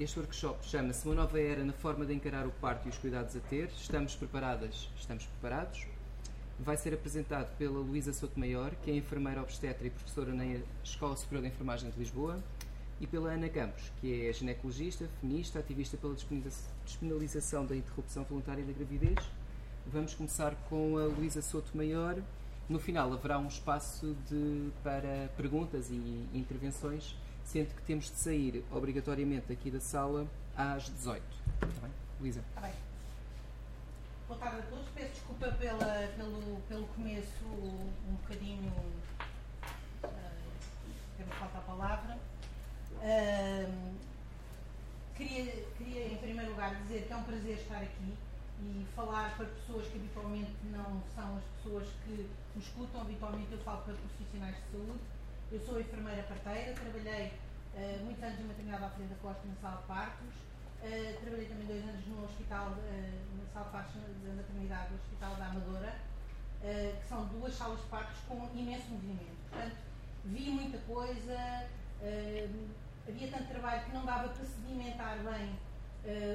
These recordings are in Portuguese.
Este workshop chama-se Uma Nova Era na Forma de Encarar o Parto e os Cuidados a Ter. Estamos preparadas? Estamos preparados? Vai ser apresentado pela Luísa Sotomayor, que é enfermeira obstetra e professora na Escola Superior de Enfermagem de Lisboa, e pela Ana Campos, que é ginecologista, feminista, ativista pela despenalização da interrupção voluntária da gravidez. Vamos começar com a Luísa Sotomayor. No final haverá um espaço de, para perguntas e intervenções sendo que temos de sair obrigatoriamente aqui da sala às 18. Está bem? Luísa. Está bem. Boa tarde a todos. Peço desculpa pela, pelo, pelo começo um bocadinho. Uh, temos falta a palavra. Uh, queria, queria, em primeiro lugar, dizer que é um prazer estar aqui e falar para pessoas que habitualmente não são as pessoas que nos escutam. Habitualmente eu falo para profissionais de saúde eu sou enfermeira parteira, trabalhei uh, muitos anos na maternidade à frente da Costa na sala de partos, uh, trabalhei também dois anos no hospital, uh, na sala de partos da maternidade do Hospital da Amadora, que são duas salas de partos com imenso movimento. Portanto, vi muita coisa, havia tanto trabalho que não dava para sedimentar bem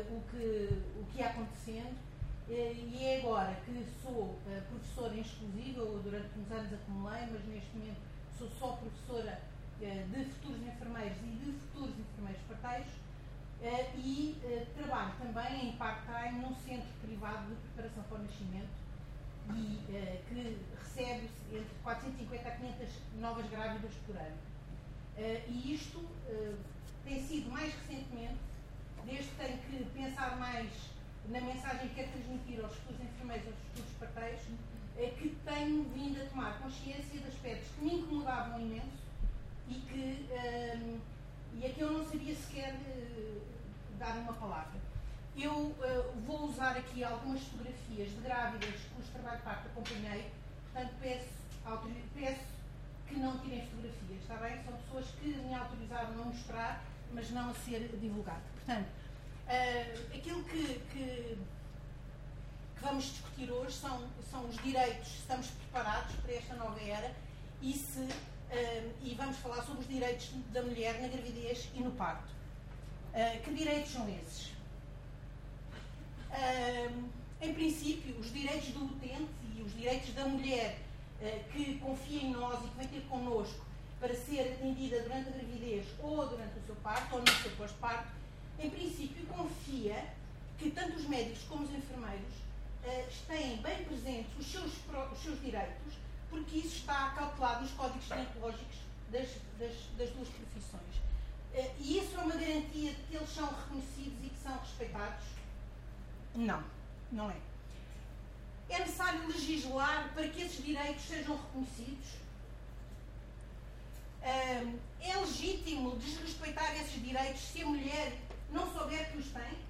o, que, o que ia acontecendo. e é agora que sou professora em exclusiva, durante uns anos acumulei, mas neste momento sou só professora uh, de futuros enfermeiros e de futuros enfermeiros parteiros uh, e uh, trabalho também em part-time num centro privado de preparação para o nascimento e que recebe entre 450 a 500 novas grávidas por ano. e isto tem sido mais recentemente, desde que tenho que pensar mais na mensagem que quero transmitir aos futuros enfermeiros e aos futuros parteiros, é que tenho vindo a tomar consciência de aspectos que me incomodavam imenso e que, um, e a que eu não sabia sequer uh, dar uma palavra. Eu uh, vou usar aqui algumas fotografias de grávidas cujo trabalho de parto acompanhei, portanto peço, peço que não tirem fotografias, está bem? São pessoas que me autorizaram a mostrar, mas não a ser divulgado. Portanto, uh, aquilo que, que que vamos discutir hoje são, são os direitos, se estamos preparados para esta nova era e, se, uh, e vamos falar sobre os direitos da mulher na gravidez e no parto. Uh, que direitos são esses? Uh, em princípio, os direitos do utente e os direitos da mulher que confia em nós e que vem ter connosco para ser atendida durante a gravidez ou durante o seu parto ou no seu pós-parto, em princípio confia que tanto os médicos como os enfermeiros uh, têm bem presentes os seus, os seus direitos, porque isso está calculado nos códigos deontológicos das, das, das, duas profissões. Uh, e isso é uma garantia de que eles são reconhecidos e que são respeitados? Não, não é. É necessário legislar para que esses direitos sejam reconhecidos? Uh, é legítimo desrespeitar esses direitos se a mulher não souber que os tem?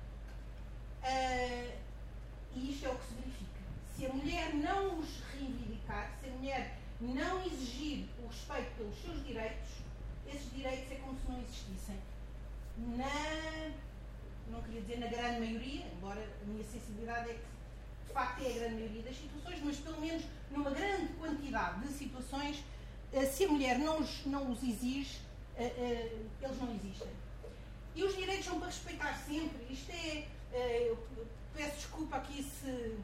E isto é o que se verifica. Se a mulher não os reivindicar, se a mulher não exigir o respeito pelos seus direitos, esses direitos é como se não existissem. Na, não queria dizer na grande maioria, embora a minha sensibilidade é que de facto é a grande maioria das situações, mas pelo menos numa grande quantidade de situações, eh, se a mulher não os, não os exige, eh, eh, eles não existem. E os direitos são para respeitar sempre. Isto é, eu peço desculpa aqui se,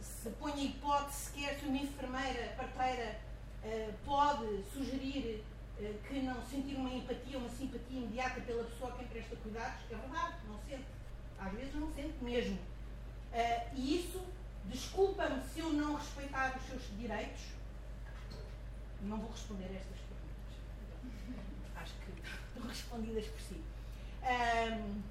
se põe a hipótese sequer que uma enfermeira, parteira, uh, pode sugerir uh, que não sentir uma empatia, uma simpatia imediata pela pessoa a quem presta cuidados. É verdade, não sente. Às vezes não sente mesmo. Uh, e isso desculpa-me se eu não respeitar os seus direitos. Não vou responder a estas perguntas. Acho que estão respondidas por si. Um,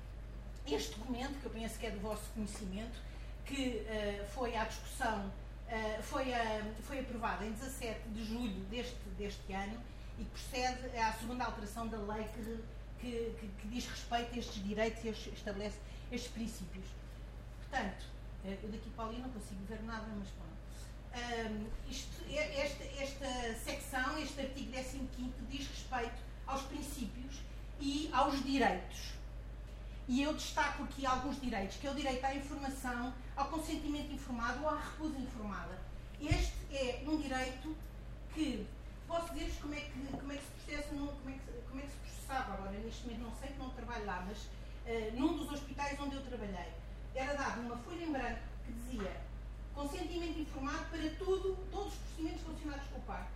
este documento, que eu penso que é do vosso conhecimento, que uh, foi à discussão, uh, foi, uh, foi aprovado em 17 de julho deste, deste ano e que procede à segunda alteração da lei que, que, que, que diz respeito a estes direitos e estabelece estes princípios. Portanto, eu daqui para ali não consigo ver nada, mas pronto. Isto, esta, esta secção, este artigo 15 diz respeito aos princípios e aos direitos e eu destaco aqui alguns direitos, que é o direito à informação, ao consentimento informado ou à recusa informada. Este é um direito que posso dizer-vos como, é que, como é que se processa, como, é que, como é que se processava agora, neste momento não sei que não trabalho lá, mas uh, num dos hospitais onde eu trabalhei. Era dada uma folha em branco que dizia consentimento informado para tudo, todos os procedimentos relacionados com o parto.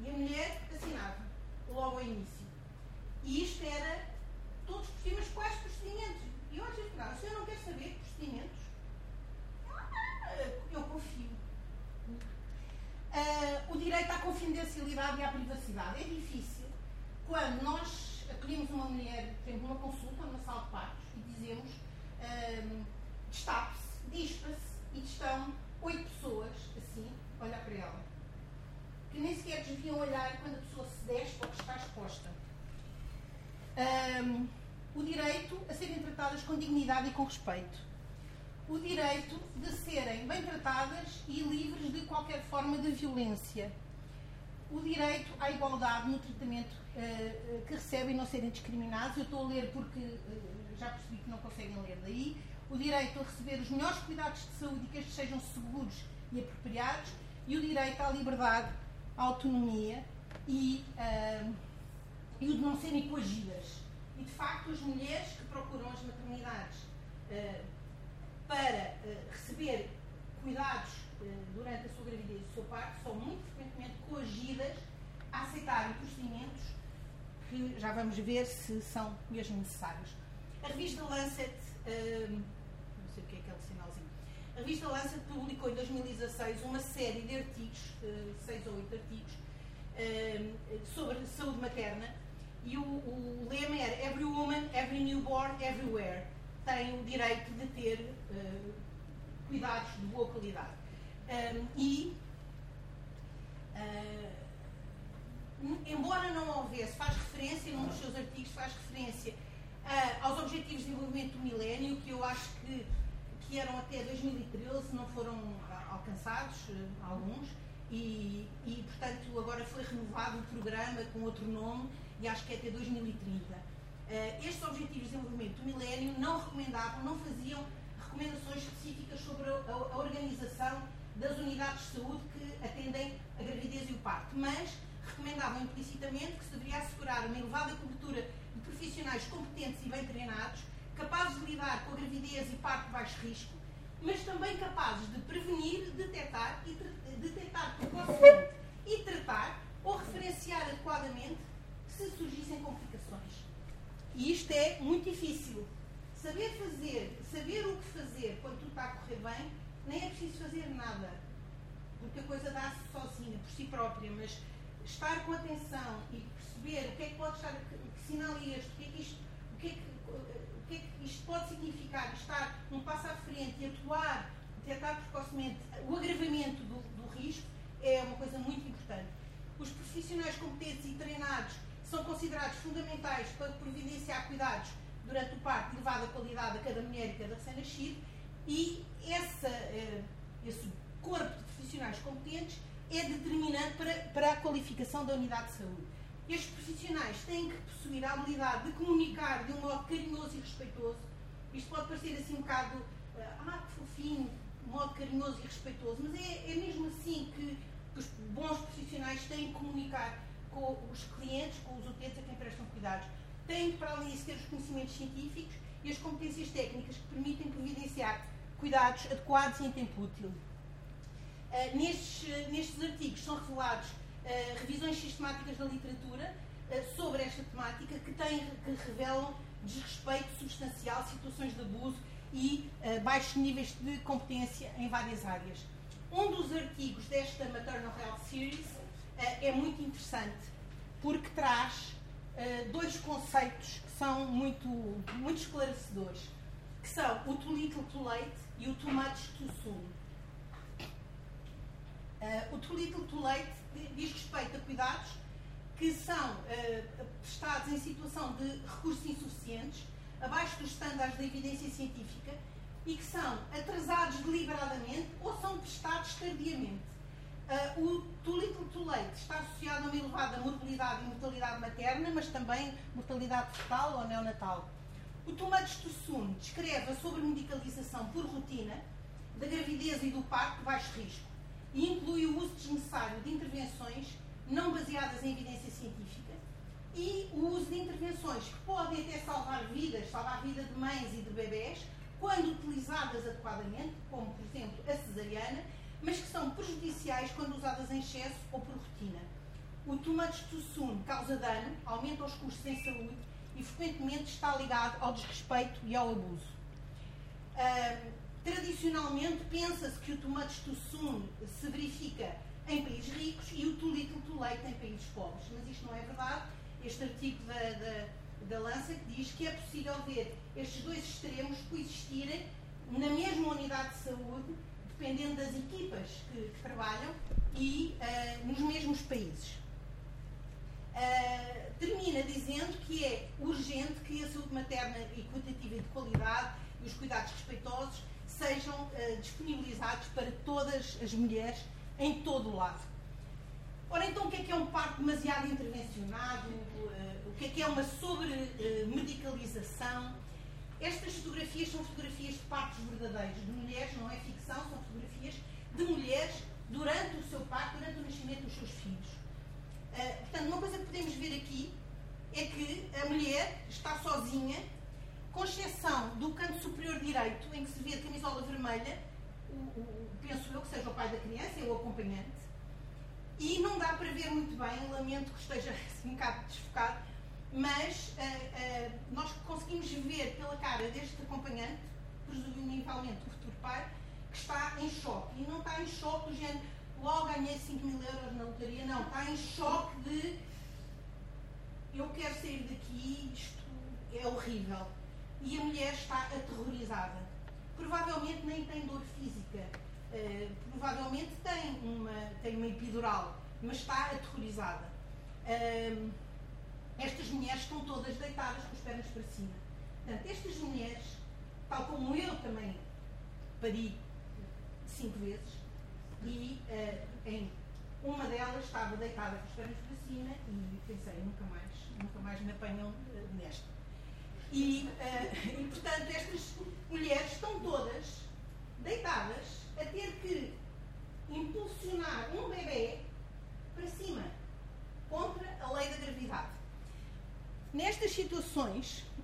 E a mulher assinava, logo ao início. E isto era todos os procedimentos, quais procedimentos? E eu vezes perguntava, se eu não quer saber procedimentos, eu confio. Uh, o direito à confidencialidade e à privacidade. É difícil quando nós acolhemos uma mulher, por exemplo, uma consulta numa sala de partos e dizemos uh, destape-se, dispa-se e estão oito pessoas assim, olhar para ela. Que nem sequer desviam olhar quando a pessoa se despe ou que está exposta. Um, o direito a serem tratadas com dignidade e com respeito. O direito de serem bem tratadas e livres de qualquer forma de violência. O direito à igualdade no tratamento uh, que recebem e não serem discriminados. Eu estou a ler porque uh, já percebi que não conseguem ler daí. O direito a receber os melhores cuidados de saúde e que estes sejam seguros e apropriados. E o direito à liberdade, à autonomia e, uh, e o de não serem coagidas e, de facto, as mulheres que procuram as maternidades uh, para uh, receber cuidados uh, durante a sua gravidez e o seu parto são muito frequentemente coagidas a aceitarem procedimentos que já vamos ver se são mesmo necessários. A revista Lancet, não sei o que é aquele sinalzinho, a revista Lancet publicou em 2016 uma série de artigos, seis ou oito artigos, sobre saúde materna e o, o lema era Every woman, every newborn, everywhere tem o direito de ter uh, cuidados de boa qualidade. Um, e, uh, embora não houvesse, faz referência, num dos seus artigos, faz referência uh, aos Objetivos de Desenvolvimento do Milénio, que eu acho que, que eram até 2013, não foram alcançados, alguns, e, e, portanto, agora foi renovado o programa com outro nome e acho que é até 2030. Uh, eh, estes Objetivos de Desenvolvimento do Milénio não recomendavam, não faziam recomendações específicas sobre a, a, organização das unidades de saúde que atendem a gravidez e o parto, mas recomendavam implicitamente que se deveria assegurar uma elevada cobertura de profissionais competentes e bem treinados, capazes de lidar com a gravidez e parto de baixo risco, mas também capazes de prevenir, detectar e detectar precocemente e tratar ou referenciar adequadamente se surgissem complicações. E isto é muito difícil. Saber fazer, saber o que fazer quando tudo está a correr bem, nem é preciso fazer nada. Porque a coisa dá-se sozinha, por si própria, mas estar com atenção e perceber o que é que pode estar, que sinal é este, o que é que isto, o que é que, o que, é que isto pode significar, estar um passo à frente e atuar, detectar precocemente o agravamento do, do risco, é uma coisa muito importante. Os profissionais competentes e treinados são considerados fundamentais para providenciar cuidados durante o parto e elevada qualidade a cada mulher e cada recém-nascido e essa, eh, esse corpo de profissionais competentes é determinante para, para a qualificação da unidade de saúde. Estes profissionais têm que possuir a habilidade de comunicar de um modo carinhoso e respeitoso. Isto pode parecer assim um bocado, eh, ah, que fofinho, um modo carinhoso e respeitoso, mas é, é mesmo assim que, que os bons profissionais têm que comunicar com os clientes, com os utentes a quem prestam cuidados. Têm, para disso, ter os conhecimentos científicos e as competências técnicas que permitem providenciar cuidados adequados e em tempo útil. Uh, nestes, uh, nestes artigos são revelados uh, revisões sistemáticas da literatura sobre esta temática que, têm, que revelam desrespeito substancial, situações de abuso e baixos níveis de competência em várias áreas. Um dos artigos desta Maternal Health Series é muito interessante porque traz uh, dois conceitos que são muito, muito esclarecedores, que são o too little too late e o too much too soon. O too little too late diz respeito a cuidados que são prestados em situação de recursos insuficientes, abaixo dos estándares da evidência científica e que são atrasados deliberadamente ou são prestados tardiamente. Uh, o too little too late está associado a uma elevada mortalidade e mortalidade materna, mas também mortalidade fetal ou neonatal. O too much too soon descreve a sobremedicalização por rotina da gravidez e do parto de baixo risco e inclui o uso desnecessário de intervenções não baseadas em evidência científica e o uso de intervenções que podem até salvar vidas, salvar a vida de mães e de bebés, quando utilizadas adequadamente, como por exemplo a cesariana, mas que são prejudiciais quando usadas em excesso ou por rotina. O too much too causa dano, aumenta os custos em saúde e frequentemente está ligado ao desrespeito e ao abuso. Uh, tradicionalmente pensa-se que o too much too se verifica em países ricos e o little too late em países pobres, mas isto não é verdade. Este artigo da, da, da Lancet diz que é possível ver estes dois extremos coexistirem na mesma unidade de saúde, dependendo das equipas que, que trabalham e uh, nos mesmos países. Uh, termina dizendo que é urgente que a saúde materna equitativa e de qualidade e os cuidados respeitosos sejam uh, disponibilizados para todas as mulheres em todo o lado. Ora, então, o que é que é um parto demasiado intervencionado? O que é que é uma sobre-medicalização? Estas fotografias são fotografias de partos verdadeiros de mulheres, não é ficção, são fotografias de mulheres durante o seu parto, durante o nascimento dos seus filhos. Uh, portanto, uma coisa que podemos ver aqui é que a mulher está sozinha, com exceção do canto superior direito, em que se vê a camisola vermelha, o, o, penso eu que seja o pai da criança, é o acompanhante, e não dá para ver muito bem, lamento que esteja assim, um bocado desfocado, mas uh, uh, nós conseguimos ver pela cara deste acompanhante, presumivelmente o futuro pai, que está em choque. E não está em choque do género, logo ganhei 5 mil euros na lotaria, não. Está em choque de eu quero sair daqui, isto é horrível. E a mulher está aterrorizada. Provavelmente nem tem dor física. Uh, provavelmente tem uma, tem uma epidural, mas está aterrorizada. Uh, estas mulheres estão todas deitadas com as pernas para cima. Portanto, estas mulheres, tal como eu também pari cinco vezes, e uh, em uma delas estava deitada com as pernas para cima e pensei, nunca mais, nunca mais me apanham uh, nesta. E, uh, e, portanto, estas mulheres estão todas deitadas a ter que impulsionar um bebê para cima, contra a lei da gravidade.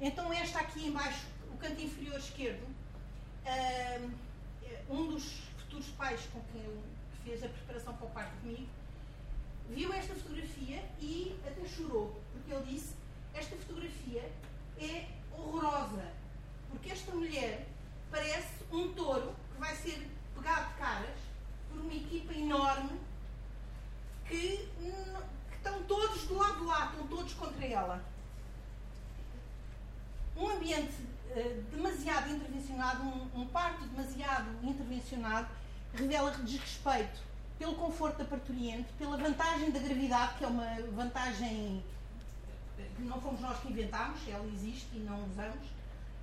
Então esta aqui embaixo, o canto inferior esquerdo, um dos futuros pais com quem eu fez a preparação para o parto comigo, viu esta fotografia e até chorou, porque ele disse, esta fotografia é horrorosa, porque esta mulher parece um touro que vai ser pegado de caras por uma equipa enorme que, que estão todos do lado de lá, estão todos contra ela um ambiente uh, demasiado intervencionado, um, um, parto demasiado intervencionado, revela desrespeito pelo conforto da parturiente, pela vantagem da gravidade, que é uma vantagem que não fomos nós que inventámos, ela existe e não usamos.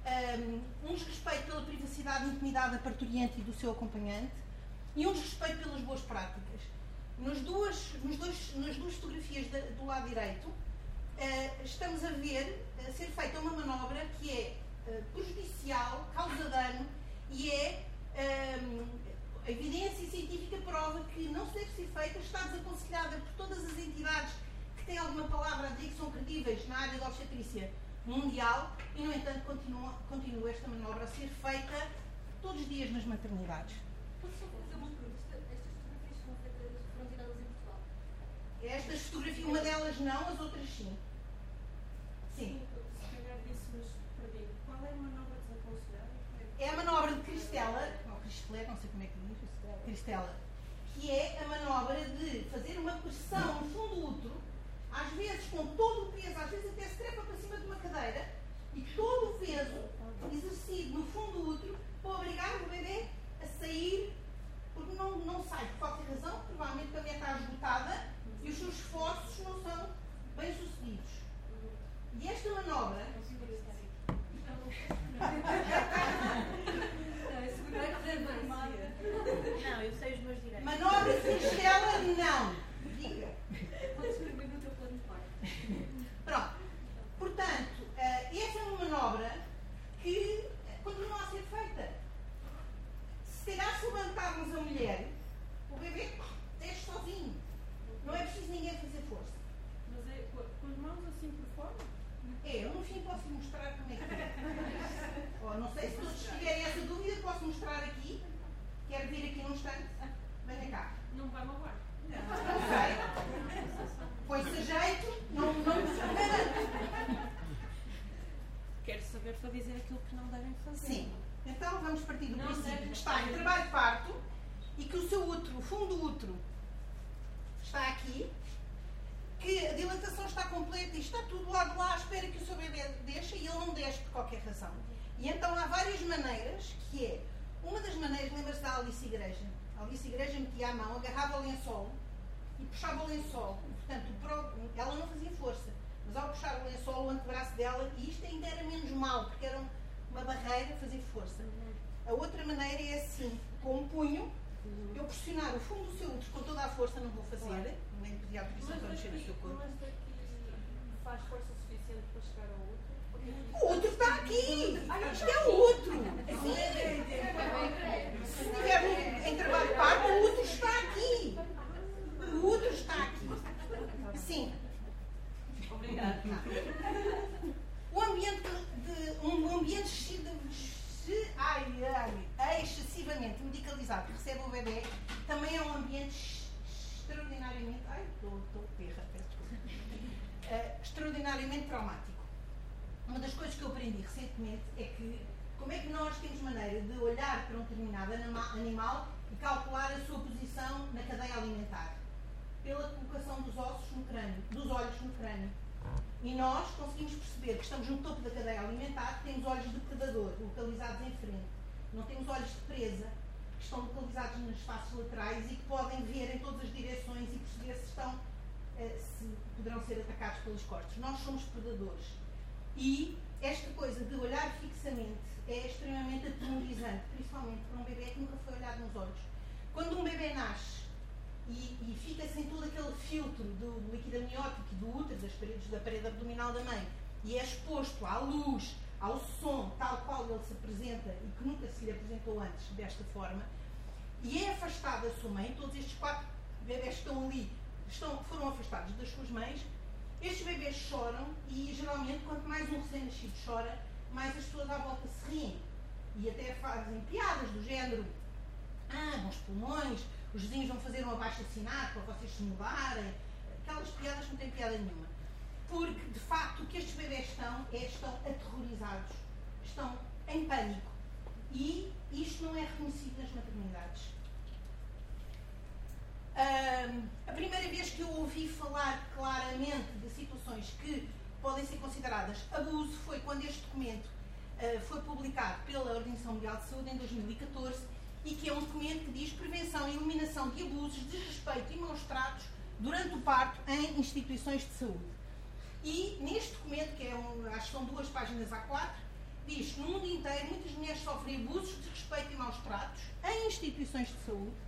Um, um desrespeito pela privacidade e intimidade da parturiente e do seu acompanhante e um desrespeito pelas boas práticas. Nos duas, nos dois, nas duas fotografias do lado direito, uh, estamos a ver uh, ser feita uma manobra que é uh, prejudicial, causa dano e é a evidência científica prova que não se deve ser feita, está desaconselhada por todas as entidades que têm alguma palavra a dizer que são credíveis na área da obstetrícia mundial e, no entanto, continua, continua esta manobra a ser feita todos os dias nas maternidades. Estas fotografias, uma delas não, as outras sim. Sim. Qual é a manobra desaconselhada? É a manobra de Cristela, ou Cristela, não sei como é que diz, Cristela, que é a manobra de fazer uma pressão no fundo útero, às vezes com todo o peso, às vezes até se trepa para cima de uma cadeira, e todo o peso exercido no fundo útero para obrigar o bebê a sair, porque não, não sai por qualquer razão, provavelmente a mulher está esgotada e os seus esforços não são bem sucedidos. E esta manobra. Não, eu sei os meus direitos. Manobra Cristela, não. Diga. Podes escrever no teu plano de parto. Pronto. dizer aquilo que não devem fazer. Sim. Então vamos partir do Não princípio deve que está em fazer. trabalho de parto e que o seu útero, o fundo do útero, está aqui, que a dilatação está completa e está tudo lá de lá à espera que o seu bebê deixe e ele não deixe por qualquer razão. E várias maneiras, que é, uma das maneiras, lembra-se da Alice Igreja? A Alice Igreja metia a mão, agarrava o lençol e puxava o lençol. Portanto, ela não fazia força, mas ao puxar o lençol, o antebraço dela, e isto ainda era menos mal, porque era um- uma barreira fazer força. A outra maneira é assim, com um punho, eu pressionar o fundo do seu útero com toda a força, não vou fazer, nem pedir autorização para mexer no seu corpo. mas daqui faz força suficiente para chegar ao outro? O útero está aqui! Isto é o útero! Sim. Se estiver no- em trabalho de parto, o útero está aqui! O útero está aqui. Sim. Obrigada. O ambiente de um ambiente excessivamente medicalizado que recebe o bebê também é um ambiente ex- extraordinariamente ai, estou perra, peço desculpa. Eh, extraordinariamente traumático. Uma das coisas que eu aprendi recentemente é que como é que nós temos maneira de olhar para um determinado anima- animal e calcular a sua posição na cadeia alimentar pela colocação dos ossos no crânio, dos olhos no crânio. E nós conseguimos perceber que estamos no topo da cadeia alimentar, temos olhos de predador localizados em frente. Não temos olhos de presa, que estão localizados nas faces laterais e que podem ver em todas as direções e perceber se estão, eh, se poderão ser atacados pelos cortes. Nós somos predadores. E esta coisa de olhar fixamente é extremamente atemorizante, principalmente para um bebê que nunca foi olhado nos olhos. Quando um bebê nasce e, e fica sem todo aquele filtro do, do líquido amniótico e do útero, das paredes da parede abdominal da mãe, e é exposto à luz, ao som, tal qual ele se apresenta e que nunca se lhe apresentou antes desta forma, e é afastado da sua mãe, todos estes quatro bebés estão ali estão, foram afastados das suas mães, estes bebés choram e geralmente quanto mais um recém-nascido chora, mais as pessoas à volta se riem. E até fazem piadas do género, ah, bons pulmões, os vizinhos vão fazer um abaixo assinado para vocês se mudarem. Aquelas piadas não têm piada nenhuma. Porque, de facto, o que estes bebés estão é estão aterrorizados, estão em pânico. E isto não é reconhecido nas maternidades. A primeira vez que eu ouvi falar claramente de situações que podem ser consideradas abuso foi quando este documento ah, foi publicado pela Organização Mundial de Saúde em 2014 e que é um documento que diz prevenção e eliminação de abusos, desrespeito e maus tratos durante o parto em instituições de saúde. E neste documento, que é um, acho que são duas páginas A4, diz no mundo inteiro muitas mulheres sofrem abusos, desrespeito e maus tratos em instituições de saúde.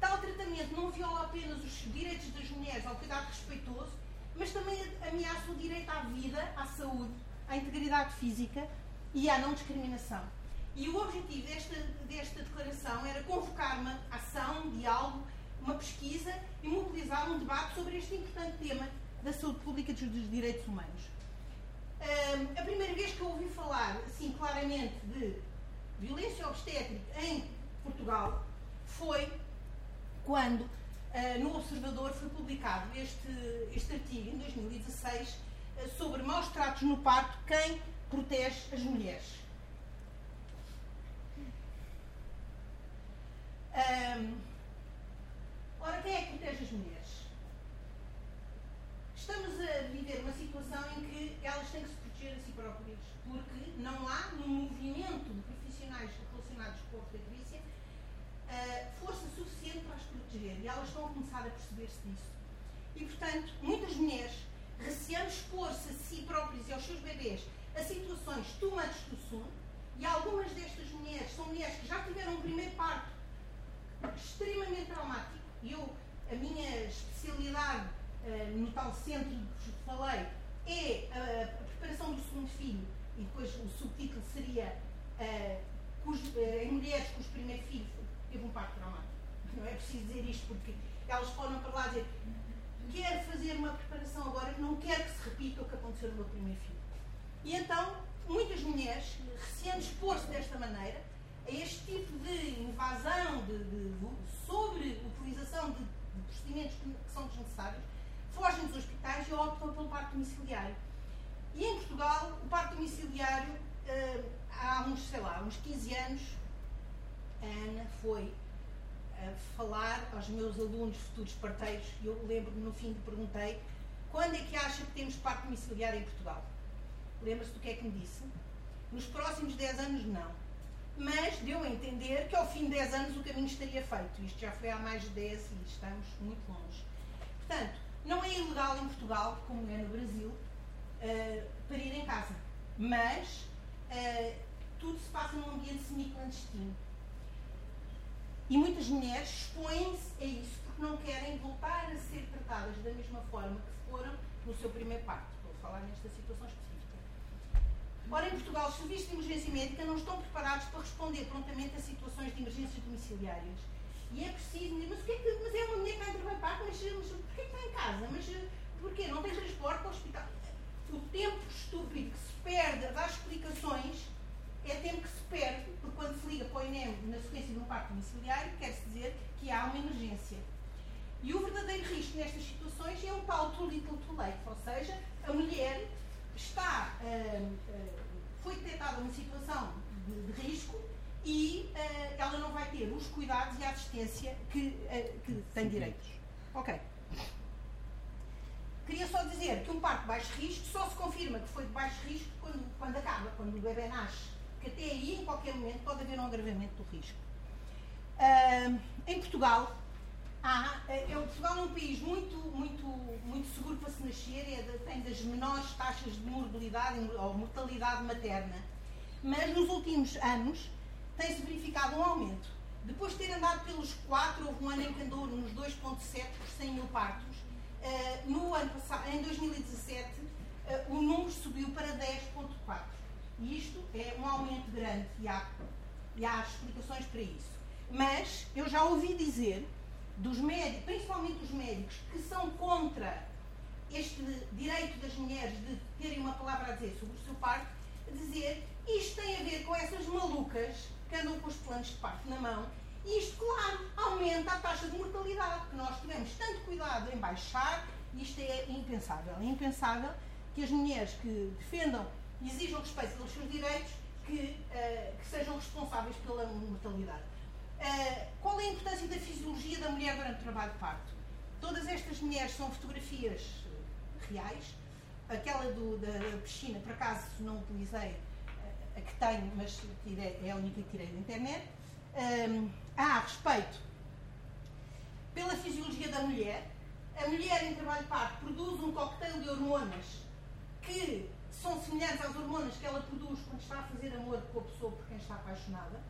Tal tratamento não viola apenas os direitos das mulheres ao cuidado respeitoso, mas também ameaça o direito à vida, à saúde, à integridade física e à não discriminação. E o objetivo desta, desta declaração era convocar uma ação, um diálogo, uma pesquisa e mobilizar um debate sobre este importante tema da saúde pública e dos direitos humanos. Ahm, a primeira vez que eu ouvi falar, assim, claramente, de violência obstétrica em Portugal foi quando ah, no Observador foi publicado este, este artigo, em 2016, ah, sobre maus tratos no parto, quem protege as mulheres. Ahm, ora, quem é que protege as mulheres? Estamos a viver uma situação em que elas têm que se proteger a si próprias, porque não há, no movimento de profissionais relacionados com a obstetrícia, ah, força suficiente para as proteger. Elas estão a começar a perceber-se disso. E, portanto, muitas mulheres, receando expor-se a si próprias e aos seus bebês a situações too much too e algumas destas mulheres são mulheres que já tiveram um primeiro parto extremamente traumático. E eu, a minha especialidade eh, no tal centro que falei é a, a preparação do segundo filho, e depois o subtítulo seria eh, cujo- eh, em mulheres cujo primeiro filho teve um parto traumático. Não é preciso dizer isto porque elas foram para lá dizer quero fazer uma preparação agora não quero que se repita o que aconteceu no meu primeiro filho. E então, muitas mulheres, receando expor-se desta maneira, a este tipo de invasão, de, de, de sobre-utilização de, de procedimentos que, que são desnecessários, fogem dos hospitais e optam pelo parto domiciliário. E em Portugal, o parto domiciliário, eh, há uns, sei lá, uns 15 anos, a Ana foi a falar aos meus alunos futuros parteiros e eu lembro-me no fim que perguntei quando é que acha que temos parque domiciliário em Portugal? Lembra-se do que é que me disse? Nos próximos 10 anos, não. Mas deu a entender que ao fim de 10 anos o caminho estaria feito. Isto já foi há mais de 10 e estamos muito longe. Portanto, não é ilegal em Portugal, como é no Brasil, uh, parir em casa. Mas uh, tudo se passa num ambiente semi-clandestino. E muitas mulheres expõem-se a isso porque não querem voltar a ser tratadas da mesma forma que foram no seu primeiro parto. A falar nesta situação específica. Ora, em Portugal, os serviços de emergência médica não estão preparados para responder prontamente a situações de emergências domiciliárias. E é preciso, mas, o que é, que, mas é uma mulher que vai trabalhar parto, mas, mas porquê que está em casa? Mas porquê? Não tem transporte para o hospital? O tempo estúpido que se perde a dar explicações é tempo que se perde, porque quando se liga para o INEM na sequência de um parto domiciliário, quer-se dizer que há uma emergência. E o verdadeiro risco nestas situações é o tal too little too late, ou seja, a mulher está, uh, uh, foi detectada uma situação de, risco e uh, ela não vai ter os cuidados e a assistência que, que tem direitos. Ok. Queria só dizer que um parto de baixo risco só se confirma que foi de baixo risco quando, quando acaba, quando o bebê nasce. Até aí, em qualquer momento, pode haver um agravamento do risco. em Portugal, ah, é, Portugal é um país muito, muito, muito seguro para se nascer, é de, tem das menores taxas de morbilidade ou mortalidade materna. Mas nos últimos anos tem-se verificado um aumento. Depois de ter andado pelos 4, houve um ano em que andou nos 2,7 por 100 mil partos. Uh, no ano passado, em 2017, uh, eh, o número subiu para 10,4. E isto é um aumento grande e há, e há explicações para isso. Mas eu já ouvi dizer dos médicos, principalmente dos médicos, que são contra este direito das mulheres de terem uma palavra a dizer sobre o seu parto, dizer isto tem a ver com essas malucas que andam com os planos de parto na mão. E isto, claro, aumenta a taxa de mortalidade, que nós tivemos tanto cuidado em baixar, isto é impensável. É impensável que as mulheres que defendam exijam respeito pelos seus direitos que, uh, que sejam responsáveis pela mortalidade. Uh, qual é a importância da fisiologia da mulher durante o trabalho de parto? Todas estas mulheres são fotografias reais. Aquela do, da, piscina, por acaso não utilizei a que tenho, mas tirei, é a única que tirei da internet. Um, há respeito pela fisiologia da mulher. A mulher em trabalho de parto produz um coquetel de hormonas que são semelhantes às hormonas que ela produz quando está a fazer amor com a pessoa por quem está apaixonada.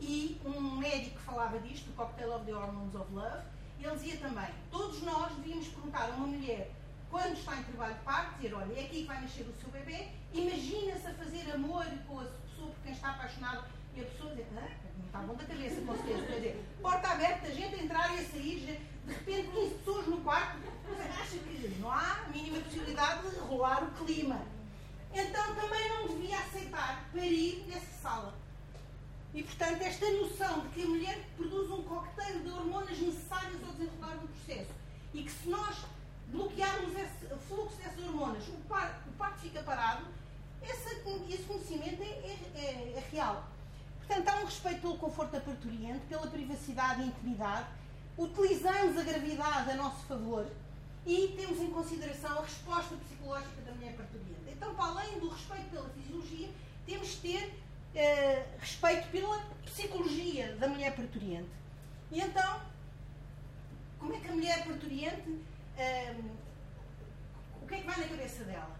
E um médico falava disto, o Cocktail of the Hormones of Love, ele dizia também, todos nós devíamos perguntar a uma mulher, quando está em trabalho de parto, dizer, olha, é aqui que vai nascer o seu bebê, imagina-se a fazer amor com a pessoa por quem está apaixonado, e a pessoa diz, ah, não está bom da cabeça, com certeza, quer dizer, porta aberta, gente a entrar e a sair, de repente 15 pessoas no quarto, você acha que não há a mínima possibilidade de rolar o clima. Então também não devia aceitar parir nessa sala e, portanto, esta noção de que a mulher produz um coquetel de hormonas necessárias ao desenrolar do processo e que se nós bloquearmos esse fluxo dessas hormonas, o parto, o parto fica parado, esse, esse conhecimento é, é, é, é, real. Portanto, há um respeito pelo conforto da parturiente, pela privacidade e intimidade, utilizamos a gravidade a nosso favor e temos em consideração a resposta psicológica da mulher parturiente. Então, para além do respeito pela fisiologia, temos de ter eh, respeito pela psicologia da mulher parturiente. E então, como é que a mulher parturiente, eh, o que é que vai na cabeça dela?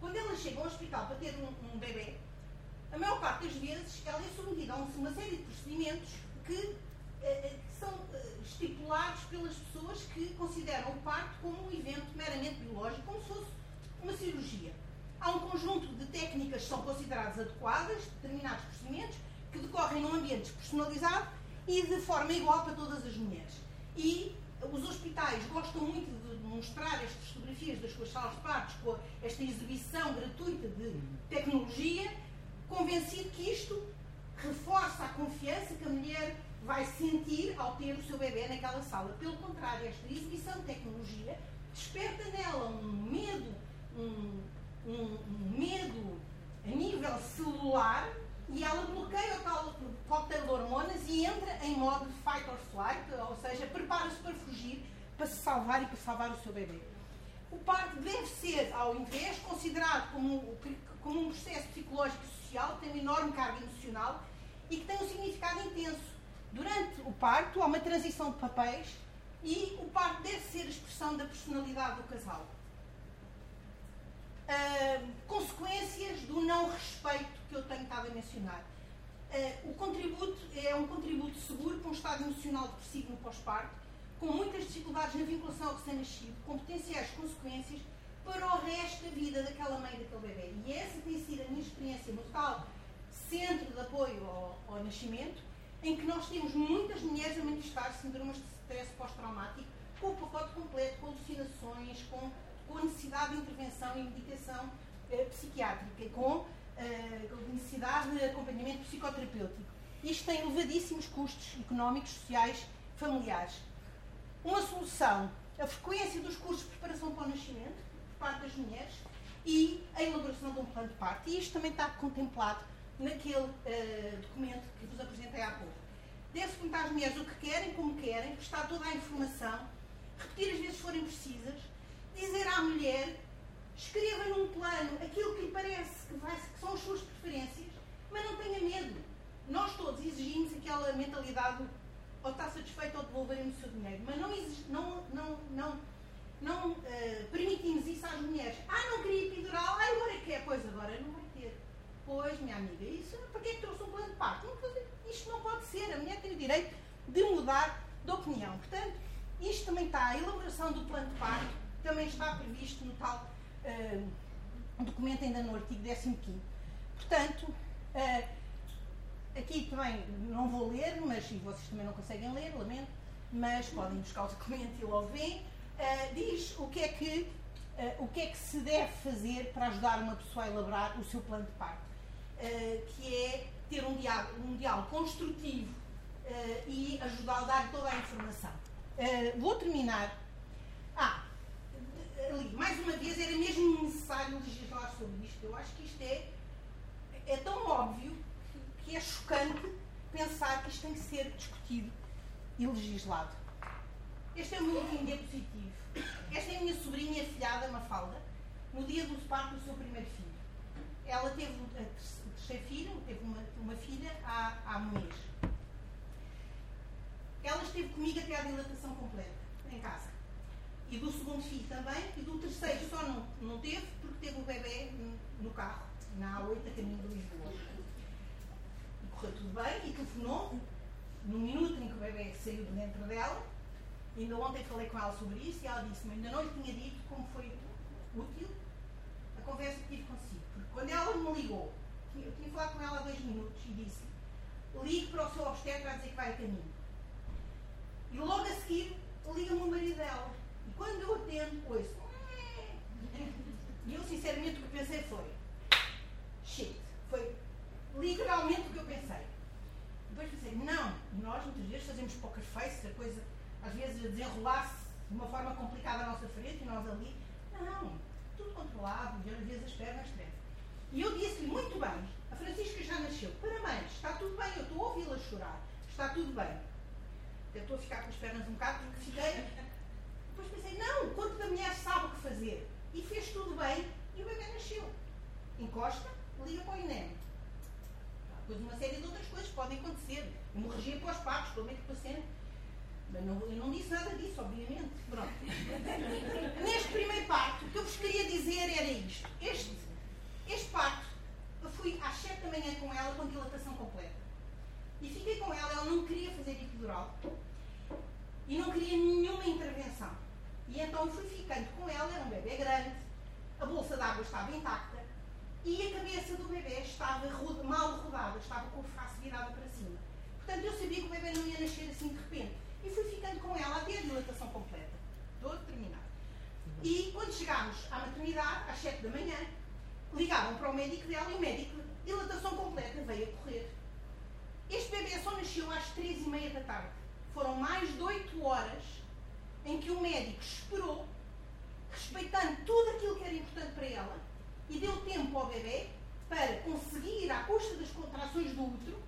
Quando ela chega ao hospital para ter um, um bebê, a maior parte das vezes ela é submetida a uma série de procedimentos que, eh, que são estipulados pelas pessoas que consideram o parto como um evento meramente biológico, como se fosse uma cirurgia. Há um conjunto de técnicas que são consideradas adequadas, determinados procedimentos, que decorrem num ambiente despersonalizado e de forma igual para todas as mulheres. E os hospitais gostam muito de mostrar estas fotografias das suas salas de partos com esta exibição gratuita de tecnologia, convencido que isto reforça a confiança que a mulher vai sentir ao ter o seu bebê naquela sala. Pelo contrário, esta exibição de tecnologia desperta nela um medo, um, um, medo a nível celular e e entra em modo fight or flight, ou seja, prepara-se para fugir, para se salvar e para salvar o seu bebê. O parto deve ser, ao invés, considerado como, como um processo psicológico e social que tem uma enorme carga emocional e que tem um significado intenso. Durante o parto há uma transição de papéis e o parto deve ser a expressão da personalidade do casal. Uh, consequências do não respeito que eu tenho estado a mencionar. Uh, o contributo é um contributo seguro para um estado emocional depressivo no pós-parto, com muitas dificuldades na vinculação ao recém-nascido, com potenciais consequências para o resto da vida daquela mãe e daquele bebê. E essa tem sido a minha experiência no tal centro de apoio ao, ao nascimento, em que nós temos muitas mulheres a manifestar síndromes de stress pós-traumático, com o pacote completo, com alucinações, com, com a necessidade de intervenção e medicação eh, psiquiátrica, com eh, necessidade de acompanhamento psicoterapêutico. Isto tem elevadíssimos custos económicos, sociais, familiares. Uma solução, a frequência dos cursos de preparação para o nascimento, por parte das mulheres, e a elaboração de um plano de parto. E isto também está contemplado naquele uh, documento que vos apresentei há pouco. Deve-se perguntar às mulheres o que querem, como querem, prestar toda a informação, repetir as vezes forem precisas, dizer à mulher, escreva num plano aquilo que lhe parece que, vai, que são as suas preferências, mas não tenha medo. Nós todos exigimos aquela mentalidade ou está satisfeito ou devolverem o seu dinheiro, mas não, exige, não, não, não, não uh, permitimos isso às mulheres. Ah, não queria epidural, ah, agora quer, pois agora não vai ter. Pois, minha amiga, isso, para que é que trouxe um plano de parto? isto não pode ser, a mulher tem o direito de mudar de opinião. Portanto, isto também está, a elaboração do plano de parto também está previsto no tal uh, documento, ainda no artigo 15. Portanto, uh, aqui também não vou ler, mas e vocês também não conseguem ler, lamento, mas podem buscar o documento e logo veem. Uh, diz o que é que o que é que se deve fazer para ajudar uma pessoa a elaborar o seu plano de parto que é ter um diálogo, um diálogo construtivo e ajudar a dar toda a informação. Vou terminar. Ah, ali, mais uma vez, era mesmo necessário legislar sobre isto. Eu acho que isto é, é tão óbvio que é chocante pensar que isto tem que ser discutido e legislado. Este é o meu último diapositivo. Esta é a minha sobrinha afilhada, Mafalda, no dia do parto do seu primeiro filho. Ela teve o terceiro filho, teve uma, uma filha há, há um mês. Ela esteve comigo até à dilatação completa, em casa. E do segundo filho também, e do terceiro só não, não teve, porque teve o bebê no carro, na A8, a caminho de Lisboa. E correu tudo bem, e telefonou no minuto em que o bebê saiu de dentro dela. Ainda ontem falei com ela sobre isso e ela disse-me, ainda não lhe tinha dito como foi útil a conversa que tive consigo. Porque quando ela me ligou eu tinha falado com ela há dois minutos e disse ligue para o seu obstetra a dizer que vai a caminho. E logo a seguir liga-me o marido dela. E quando eu atendo, ouço. E eu sinceramente o que pensei foi shit. Foi literalmente o que eu pensei. Depois pensei, não, nós muitas vezes fazemos poker face, a coisa às vezes desenrolar-se de uma forma complicada à nossa frente e nós ali. Não, tudo controlado, às vezes as pernas tremem. E eu disse-lhe, muito bem, a Francisca já nasceu, parabéns, está tudo bem, eu estou a ouvi-la chorar, está tudo bem. Eu estou a ficar com as pernas um bocado porque fiquei. Depois pensei, não, quanto da mulher sabe o que fazer. E fez tudo bem e o bebê nasceu. Encosta, liga para o INEM. Depois uma série de outras coisas podem acontecer. Hemorragia pós-partos, pelo menos paciente. Mas não, eu não disse nada disso, obviamente. Pronto. Neste primeiro parto, o que eu vos queria dizer era isto. Este este parto, eu fui às 7 da manhã com ela com dilatação completa. E fiquei com ela, ela não queria fazer epidural. E não queria nenhuma intervenção. E então fui ficando com ela, era um bebê grande, a bolsa de água estava intacta e a cabeça do bebê estava mal rodada, estava com o face virada para cima. Portanto, eu sabia que o bebê não ia nascer assim de repente. E fui ficando com ela até a dilatação completa. Todo terminado. E quando chegámos à maternidade, às 7 da manhã, ligaram para o médico dela e o médico, dilatação completa, veio a correr. Este bebê só nasceu às três e meia da tarde. Foram mais de oito horas em que o médico esperou, respeitando tudo aquilo que era importante para ela, e deu tempo ao bebê para conseguir, à custa das contrações do útero,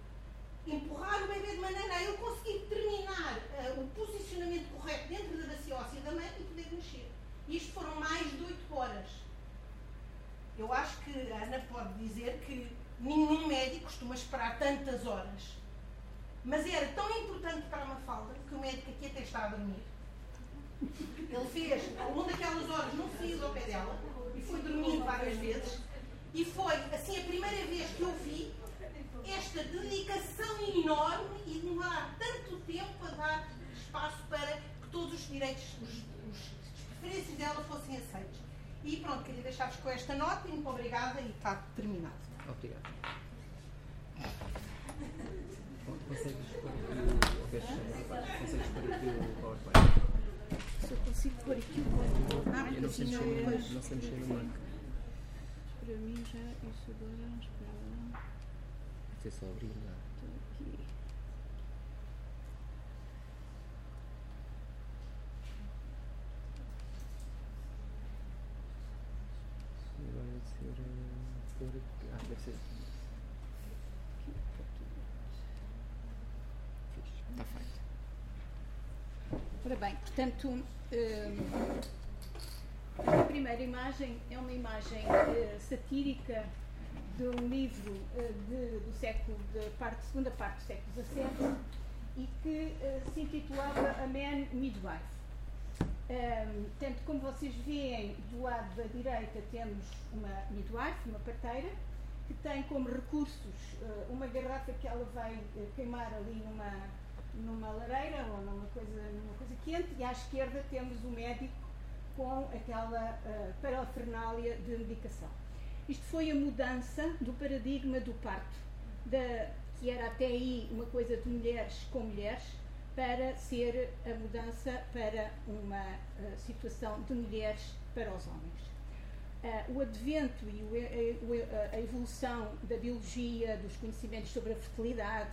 empurrar o bebê de maneira a ele conseguir determinar uh, o posicionamento correto dentro da bacia óssea da mãe e poder nascer. Isto foram mais de 8 horas. Eu acho que a Ana pode dizer que nenhum médico costuma esperar tantas horas. Mas era tão importante para a Mafalda que o médico aqui até está a dormir. Ele fez, longo daquelas horas, não saiu ao pé dela e foi dormindo várias vezes. E foi, assim, a primeira vez que eu vi esta dedicação enorme e demorar tanto tempo a dar espaço para que todos os direitos, os, os, as preferências dela fossem aceitos. E pronto, queria deixar-vos com esta nota e muito obrigada e está terminado. Obrigado. Consegues pôr aqui o PowerPoint? Eu consigo pôr aqui o PowerPoint. Ah, eu não sei mexer, não sei mexer no Mac. Para mim já isso agora. Espera. Você só abrir lá. Estou aqui. Deve ser. Por... Ah, deve ser. Está feito. Ora bem, portanto, hum, a primeira imagem é uma imagem uh, satírica de um livro uh, de, do século, de parte, segunda parte do século XVII e que uh, se intitulava A Man Midwife. Um, tanto como vocês veem, do lado da direita temos uma midwife, uma parteira, que tem como recursos uh, uma garrafa que ela vai queimar ali numa, numa lareira ou numa coisa, numa coisa quente, e à esquerda temos o médico com aquela parafernália de medicação. Isto foi a mudança do paradigma do parto, que era até aí uma coisa de mulheres com mulheres, para ser a mudança para uma uh, situação de mulheres para os homens. Uh, o advento e o, a, a, evolução da biologia, dos conhecimentos sobre a fertilidade,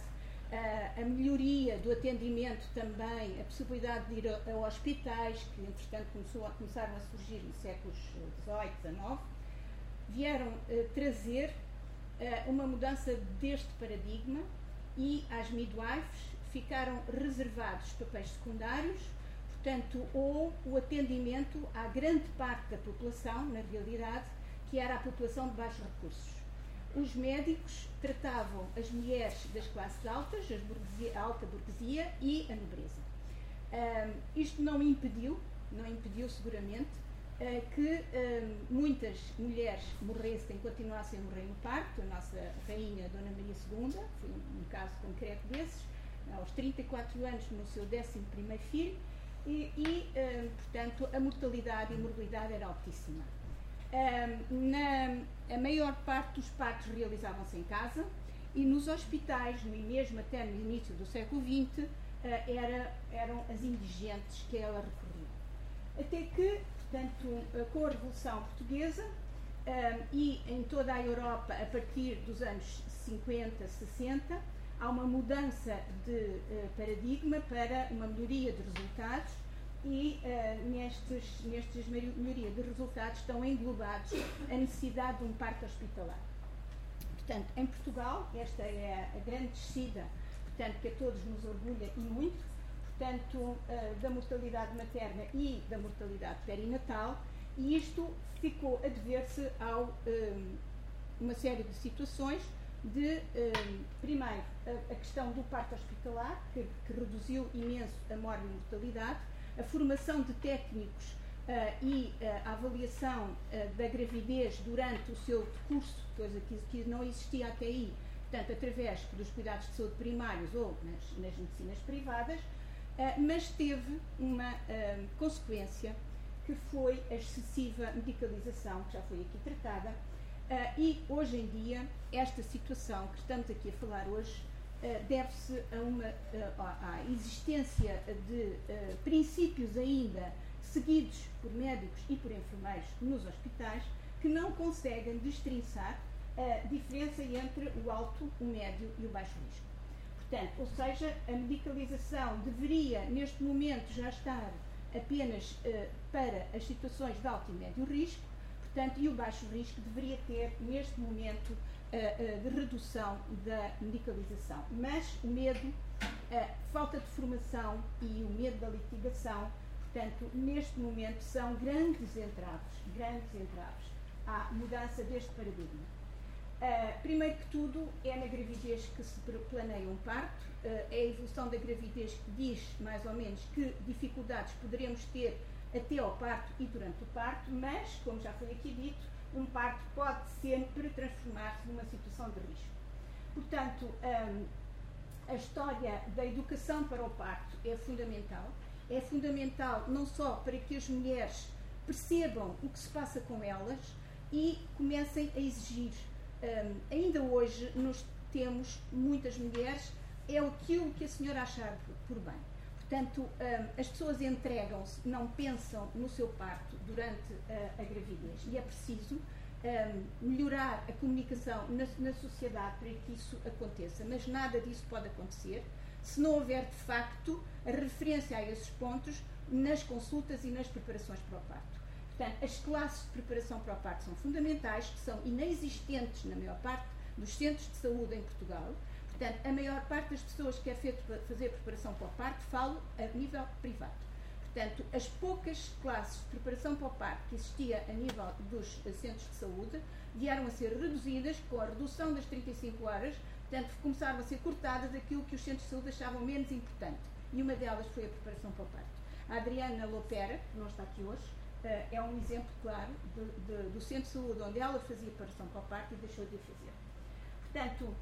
uh, a melhoria do atendimento também, a possibilidade de ir a, a hospitais, que entretanto começou a, começaram a surgir nos séculos XVIII, XIX, vieram uh, trazer uh, uma mudança deste paradigma e às midwives ficaram reservados papéis secundários, portanto, ou o atendimento à grande parte da população, na realidade, que era a população de baixos recursos. Os médicos tratavam as mulheres das classes altas, burguesia, a alta burguesia e a nobreza. Uh, isto não impediu, não impediu seguramente, eh, que eh, muitas mulheres morressem, continuassem a morrer no parto. A nossa rainha, Dona Maria II, foi um, caso concreto desses, aos 34 anos, no seu 11 filho, e, e portanto, a mortalidade e a morbilidade era altíssima. Na, a maior parte dos partos realizavam-se em casa e nos hospitais, mesmo até no início do século XX, era, eram as indigentes que ela recorria. Até que Portanto, eh, com a Revolução Portuguesa e em toda a Europa, a partir dos anos 50, 60, há uma mudança de uh, paradigma para uma melhoria de resultados e uh, nestes, nestes melhoria de resultados estão englobados a necessidade de um parto hospitalar. Portanto, em Portugal, esta é a grande descida, portanto, que a todos nos orgulha e muito, tanto uh, da mortalidade materna e da mortalidade perinatal, e isto ficou a dever-se a um, eh, uma série de situações de, um, primeiro, a, a, questão do parto hospitalar, que, que, reduziu imenso a mortalidade, a formação de técnicos uh, e uh, a avaliação uh, da gravidez durante o seu decurso, coisa que, que, não existia até aí, portanto, através dos cuidados de saúde primários ou nas, nas medicinas privadas, mas teve uma consequência que foi a excessiva medicalização, que já foi aqui tratada, e hoje em dia esta situação que estamos aqui a falar hoje deve-se a uma à existência de princípios ainda seguidos por médicos e por enfermeiros nos hospitais que não conseguem destrinçar a diferença entre o alto, o médio e o baixo risco. Portanto, ou seja, a medicalização deveria, neste momento, já estar apenas para as situações de alto e médio risco, Portanto, e o baixo risco deveria ter, neste momento, de redução da medicalização. Mas o medo, a falta de formação e o medo da litigação, portanto, neste momento são grandes entraves, grandes entraves à mudança deste paradigma. Uh, primeiro que tudo, é na gravidez que se planeia um parto, uh, é a evolução da gravidez que diz, mais ou menos, que dificuldades poderemos ter até ao parto e durante o parto, mas, como já foi aqui dito, um parto pode sempre transformar-se numa situação de risco. Portanto, um, a história da educação para o parto é fundamental. É fundamental não só para que as mulheres percebam o que se passa com elas e comecem a exigir. Um, ainda hoje nós temos muitas mulheres, é aquilo que a senhora achar por bem. Portanto, um, as pessoas entregam-se, não pensam no seu parto durante a, a gravidez e é preciso um, melhorar a comunicação na, sociedade para que isso aconteça. Mas nada disso pode acontecer se não houver, de facto, a referência a esses pontos nas consultas e nas preparações para o parto. Portanto, as classes de preparação para o parto são fundamentais, que são inexistentes na maior parte dos centros de saúde em Portugal Portanto, a maior parte das pessoas que é feito fazer preparação para o parto falam a nível privado. Portanto, as poucas classes de preparação para o parto que existia a nível dos centros de saúde vieram a ser reduzidas com a redução das 35 horas, portanto, começaram a ser cortadas aquilo que os centros de saúde achavam menos importante. E uma delas foi a preparação para o parto. A Adriana Lopera, que não está aqui hoje, eh, é um exemplo claro de, de, do centro de saúde onde ela fazia preparação para o parto e deixou de fazer. Portanto,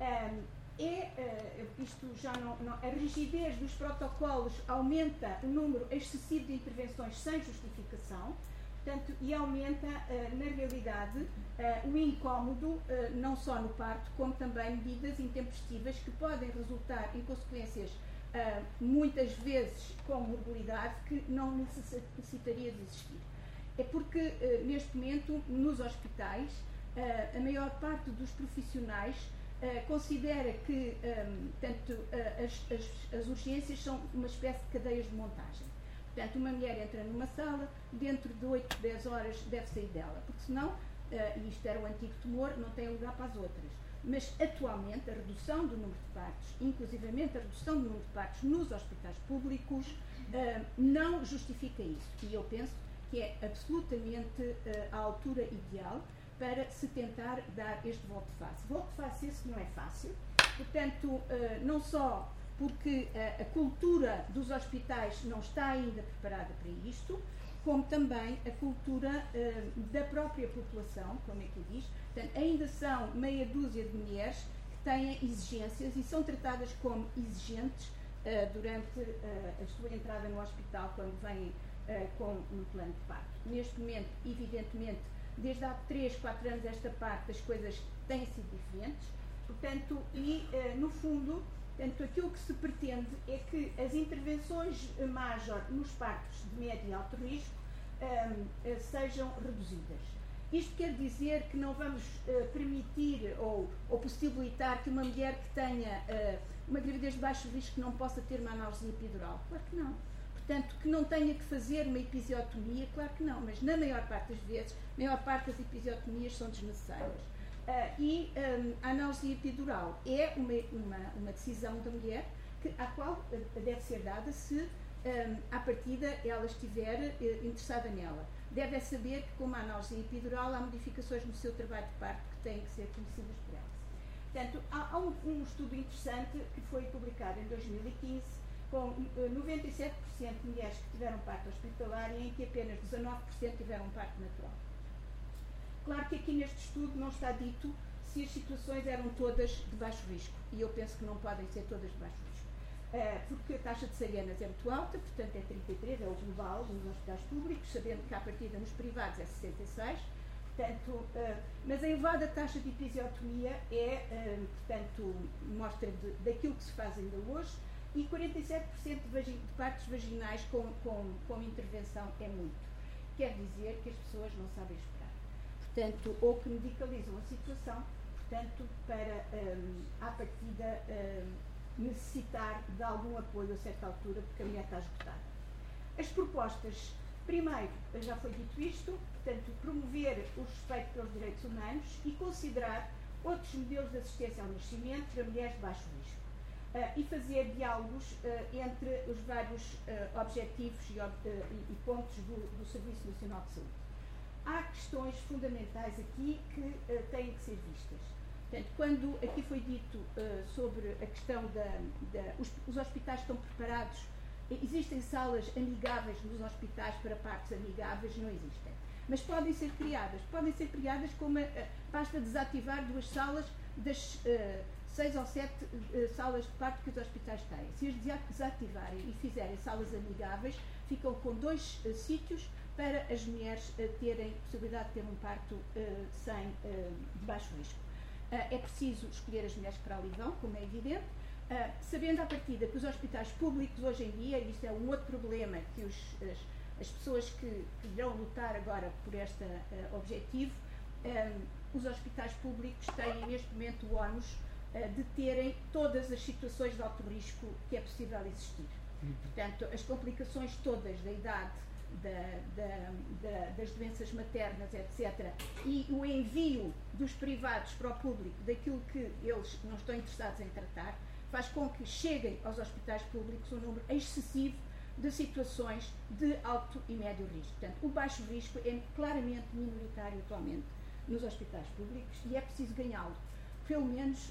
ehm, é, uh, isto já não, não, a rigidez dos protocolos aumenta o número excessivo de intervenções sem justificação, portanto, e aumenta, uh, na realidade, uh, o incómodo, não só no parto, como também medidas intempestivas que podem resultar em consequências muitas vezes com morbilidade que não necessitaria de existir. É porque, neste momento, nos hospitais, a maior parte dos profissionais eh, considera que um, tanto, uh, as, as, as, urgências são uma espécie de cadeias de montagem. Portanto, uma mulher entra numa sala, dentro de 8, 10 horas deve sair dela, porque senão, e isto era o antigo tumor, não tem lugar para as outras. Mas atualmente a redução do número de partos, inclusivamente a redução do número de partos nos hospitais públicos, não justifica isso. E eu penso que é absolutamente a altura ideal para se tentar dar este voto face. Voto face esse não é fácil, portanto, eh, não só porque a cultura dos hospitais não está ainda preparada para isto, como também a cultura eh, da própria população, como é que diz, portanto, ainda são meia dúzia de mulheres que têm exigências e são tratadas como exigentes eh, durante a sua entrada no hospital, quando vêm com um plano de parto. Neste momento, evidentemente, desde há 3, 4 anos esta parte as coisas têm sido diferentes, portanto, e uh, no fundo, portanto, aquilo que se pretende é que as intervenções major nos partos de médio e alto risco ehm, uh, sejam reduzidas. Isto quer dizer que não vamos uh, permitir ou, ou, possibilitar que uma mulher que tenha uma gravidez de baixo risco não possa ter uma analgesia epidural? Claro que não. Portanto, que não tenha que fazer uma episiotomia, claro que não, mas na maior parte das vezes, a maior parte das episiotomias são desnecessárias. Uh, e um, a analgesia epidural é uma, uma, uma, decisão da mulher que, à qual uh, deve ser dada se, um, à partida, ela estiver uh, interessada nela. Deve saber que, com a analgesia epidural, há modificações no seu trabalho de parto que têm que ser conhecidas por ela. Portanto, há, há um, um estudo interessante que foi publicado em 2015 com 97% eh, de mulheres que tiveram parto hospitalar e em que apenas 19% tiveram parto natural. Claro que aqui neste estudo não está dito se as situações eram todas de baixo risco, e eu penso que não podem ser todas de baixo risco. Uh, porque a taxa de cesarianas é muito alta, portanto é 33, é o global nos hospitais públicos, sabendo que a partida nos privados é 66, portanto, uh, mas a elevada taxa de episiotomia é, portanto, mostra de, daquilo que se faz ainda hoje, e 47% de, partos vaginais com, com, com intervenção é muito. Quer dizer que as pessoas não sabem esperar. Portanto, ou que medicalizam a situação, portanto, para, um, à partida, um, necessitar de algum apoio a certa altura, porque a mulher está esgotada. As propostas Primeiro, já foi dito isto, portanto, promover o respeito pelos direitos humanos e considerar outros modelos de assistência ao nascimento para mulheres de baixo risco. Uh, e fazer diálogos uh, entre os vários uh, objetivos e, e, pontos do, do, Serviço Nacional de Saúde. Há questões fundamentais aqui que têm que ser vistas. Portanto, quando aqui foi dito sobre a questão da. da os, os, hospitais estão preparados, existem salas amigáveis nos hospitais para partos amigáveis? Não existem mas podem ser criadas. Podem ser criadas como basta desativar duas salas das uh, seis ou sete uh, salas de parto que os hospitais têm. Se as desativarem e fizerem salas amigáveis, ficam com dois sítios para as mulheres terem possibilidade de ter um parto sem de baixo risco. é preciso escolher as mulheres para ali vão, como é evidente, sabendo à partida que os hospitais públicos hoje em dia, e isto é um outro problema que os, as, as pessoas que, que irão lutar agora por este uh, objetivo, um, os hospitais públicos têm neste momento o ónus uh, de terem todas as situações de alto risco que é possível existir. Uhum. Portanto, as complicações todas da idade, da, da, da, das doenças maternas, etc., e o envio dos privados para o público daquilo que eles não estão interessados em tratar, faz com que cheguem aos hospitais públicos um número excessivo de situações de alto e médio risco. Portanto, o baixo risco é claramente minoritário atualmente nos hospitais públicos e é preciso ganhá-lo. Pelo menos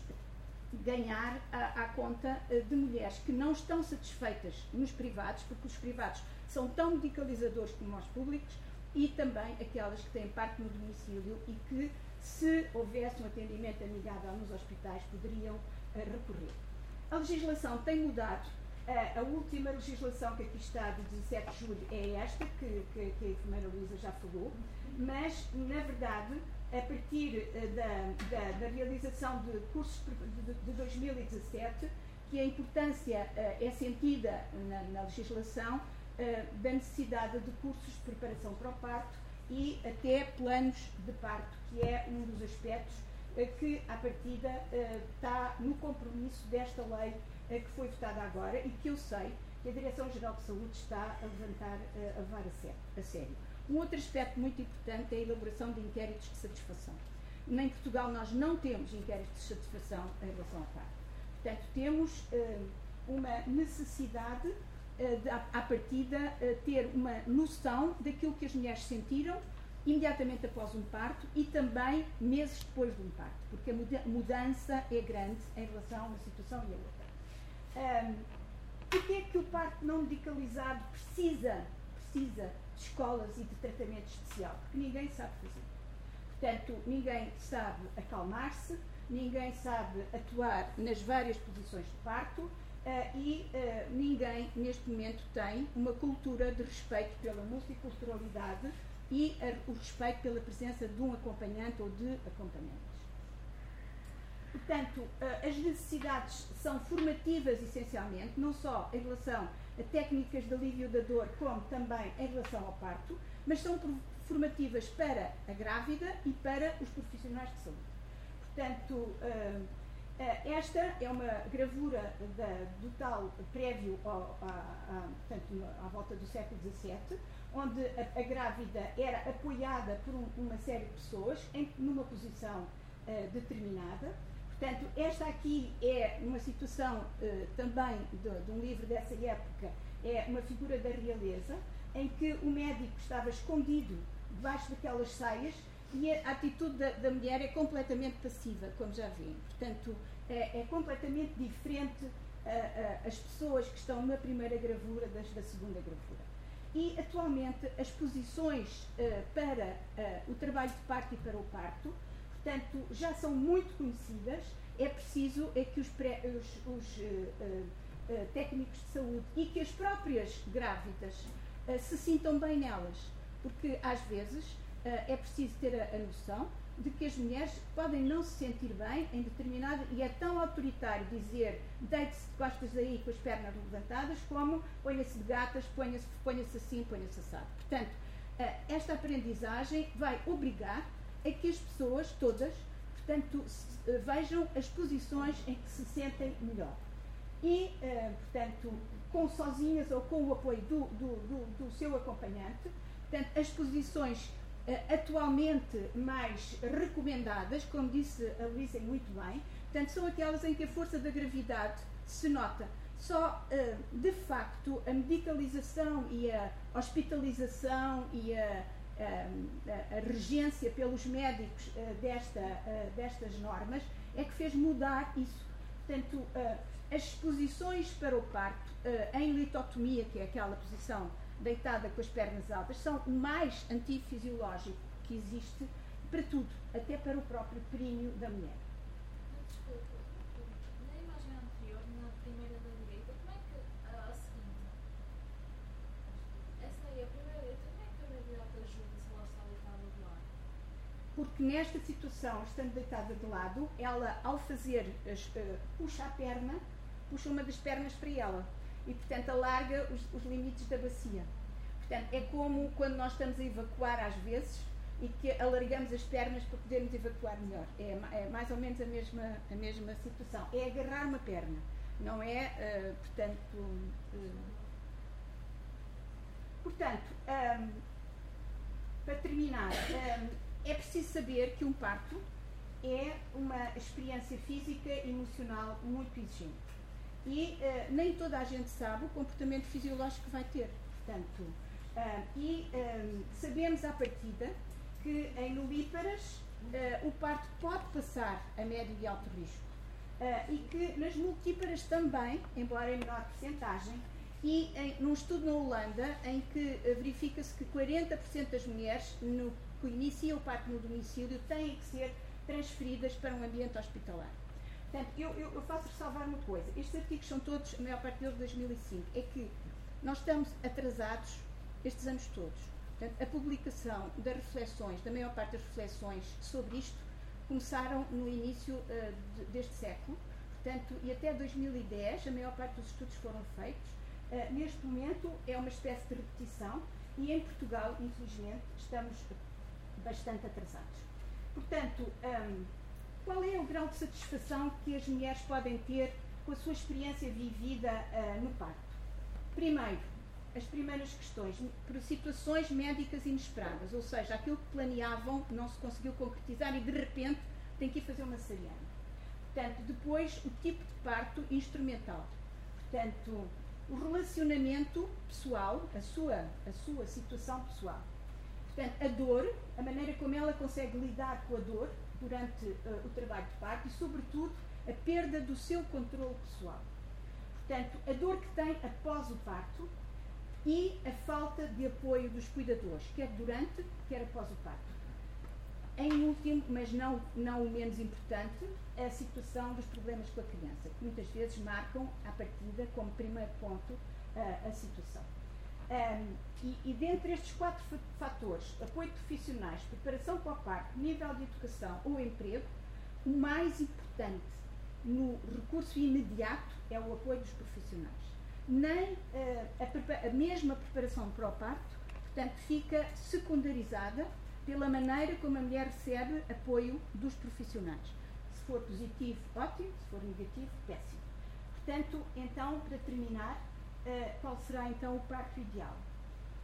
ganhar à, conta eh, de mulheres que não estão satisfeitas nos privados, porque os privados são tão medicalizadores como os públicos, e também aquelas que têm parte no domicílio e que, se houvesse um atendimento amigável nos hospitais, poderiam uh, recorrer. A legislação tem mudado a, última legislação que aqui está, de 17 de julho, é esta, que, que, que a enfermeira Luísa já falou, mas, na verdade, a partir eh, da, da, da realização de cursos de, de, 2017, que a importância uh, é sentida na, na legislação uh, da necessidade de cursos de preparação para o parto e até planos de parto, que é um dos aspectos que, à partida, está no compromisso desta lei que foi votada agora e que eu sei que a Direção-Geral de Saúde está a levantar, a levar a sério. Um outro aspecto muito importante é a elaboração de inquéritos de satisfação. Em Portugal nós não temos inquéritos de satisfação em relação ao parto. Portanto, temos uh, uma necessidade uh, de, à partida, uh, ter uma noção daquilo que as mulheres sentiram imediatamente após um parto e também meses depois de um parto, porque a mudança é grande em relação a uma situação e a outra. Um, Porquê é que o parto não medicalizado precisa, precisa de escolas e de tratamento especial? Porque ninguém sabe fazer. Portanto, ninguém sabe acalmar-se, ninguém sabe atuar nas várias posições de parto uh, e uh, ninguém, neste momento, tem uma cultura de respeito pela multiculturalidade e uh, o respeito pela presença de um acompanhante ou de acompanhantes. Portanto, eh, as necessidades são formativas essencialmente, não só em relação a técnicas de alívio da dor, como também em relação ao parto, mas são formativas para a grávida e para os profissionais de saúde. Portanto, eh, eh, esta é uma gravura da, do tal prévio ao, à, portanto, à volta do século XVII, onde a, a grávida era apoiada por um, uma série de pessoas em, numa posição uh, determinada Portanto, esta aqui é uma situação uh, também de, de, um livro dessa época, é uma figura da realeza, em que o médico estava escondido debaixo daquelas saias e a atitude da, da mulher é completamente passiva, como já vimos. Portanto, é, é completamente diferente uh, uh, as pessoas que estão na primeira gravura das da segunda gravura. E, atualmente, as posições para o trabalho de parto e para o parto portanto, já são muito conhecidas. É preciso é que os, pré, os, os uh, uh, técnicos de saúde e que as próprias grávidas uh, se sintam bem nelas, porque às vezes é preciso ter a, a, noção de que as mulheres podem não se sentir bem em determinado e é tão autoritário dizer deite-se de costas aí com as pernas levantadas como ponha-se de gatas, ponha-se ponha assim, ponha-se assado. Portanto, esta aprendizagem vai obrigar é que as pessoas todas, portanto, eh, vejam as posições em que se sentem melhor. e, portanto, com sozinhas ou com o apoio do, do, do, do seu acompanhante. Portanto, as posições atualmente mais recomendadas, como disse a Luísa muito bem, portanto, são aquelas em que a força da gravidade se nota. Só, de facto, a medicalização e a hospitalização e a, a, a regência pelos médicos desta, destas normas é que fez mudar isso. Portanto, as exposições para o parto em litotomia, que é aquela posição deitada com as pernas altas, são o mais antifisiológico que existe para tudo, até para o próprio períneo da mulher. Desculpa, na imagem anterior, na primeira da direita, como é que a, a seguinte? Essa aí, a primeira direita, como é que a gravidade ajuda se ela está deitada de lado? Porque nesta situação, estando deitada de lado, ela, ao fazer, uh, puxa a perna, puxa uma das pernas para ela e, portanto, alarga os, os limites da bacia. Portanto, é como quando nós estamos a evacuar às vezes e que alargamos as pernas para podermos evacuar melhor. É, é mais ou menos a mesma, a mesma situação. É agarrar uma perna, não é, uh, portanto. Uh, portanto, um, para terminar, um, é preciso saber que um parto é uma experiência física e emocional muito exigente e uh, nem toda a gente sabe o comportamento fisiológico que vai ter. Portanto, uh, e um, sabemos à partida que em nulíparas uh, o parto pode passar a médio e alto risco e que nas multíparas também, embora em menor porcentagem, e em, num estudo na Holanda em que verifica-se que 40% das mulheres no, que iniciam o parto no domicílio têm que ser transferidas para um ambiente hospitalar. Portanto, eu, eu, eu faço ressalvar uma coisa. Estes artigos são todos, a maior parte deles, de 2005. É que nós estamos atrasados estes anos todos. Portanto, a publicação das reflexões, da maior parte das reflexões sobre isto, começaram no início uh, de, deste século. Portanto, e até 2010, a maior parte dos estudos foram feitos. Uh, neste momento, é uma espécie de repetição e em Portugal, infelizmente, estamos bastante atrasados. Portanto, um, qual é o grau de satisfação que as mulheres podem ter com a sua experiência vivida uh, no parto? Primeiro, as primeiras questões, por situações médicas inesperadas, ou seja, aquilo que planeavam não se conseguiu concretizar e de repente tem que ir fazer uma cesariana. Portanto, depois o tipo de parto instrumental. Portanto, o relacionamento pessoal, a sua, a sua situação pessoal. Portanto, a dor, a maneira como ela consegue lidar com a dor, durante uh, o trabalho de parto e, sobretudo, a perda do seu controle pessoal. Portanto, a dor que tem após o parto e a falta de apoio dos cuidadores, quer durante, quer após o parto. Em último, mas não, não o menos importante, a situação dos problemas com a criança, que muitas vezes marcam, à partida, como primeiro ponto, uh, a situação. Um, e, e dentre estes quatro fatores, apoio profissionais, preparação para o parto, nível de educação ou emprego, o mais importante no recurso imediato é o apoio dos profissionais. Nem uh, a, a, mesma preparação para o parto, portanto, fica secundarizada pela maneira como a mulher recebe apoio dos profissionais. Se for positivo, ótimo, se for negativo, péssimo. Portanto, então, para terminar, qual será então o parto ideal?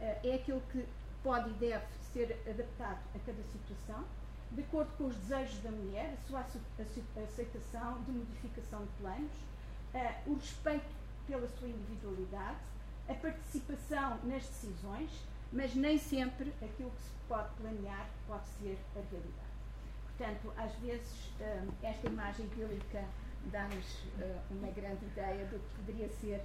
Uh, é aquele que pode e deve ser adaptado a cada situação, de acordo com os desejos da mulher, a sua aceitação de modificação de planos, uh, o respeito pela sua individualidade, a participação nas decisões, mas nem sempre aquilo que se pode planear pode ser a realidade. Portanto, às vezes, esta imagem bíblica dá-nos uma grande ideia do que poderia ser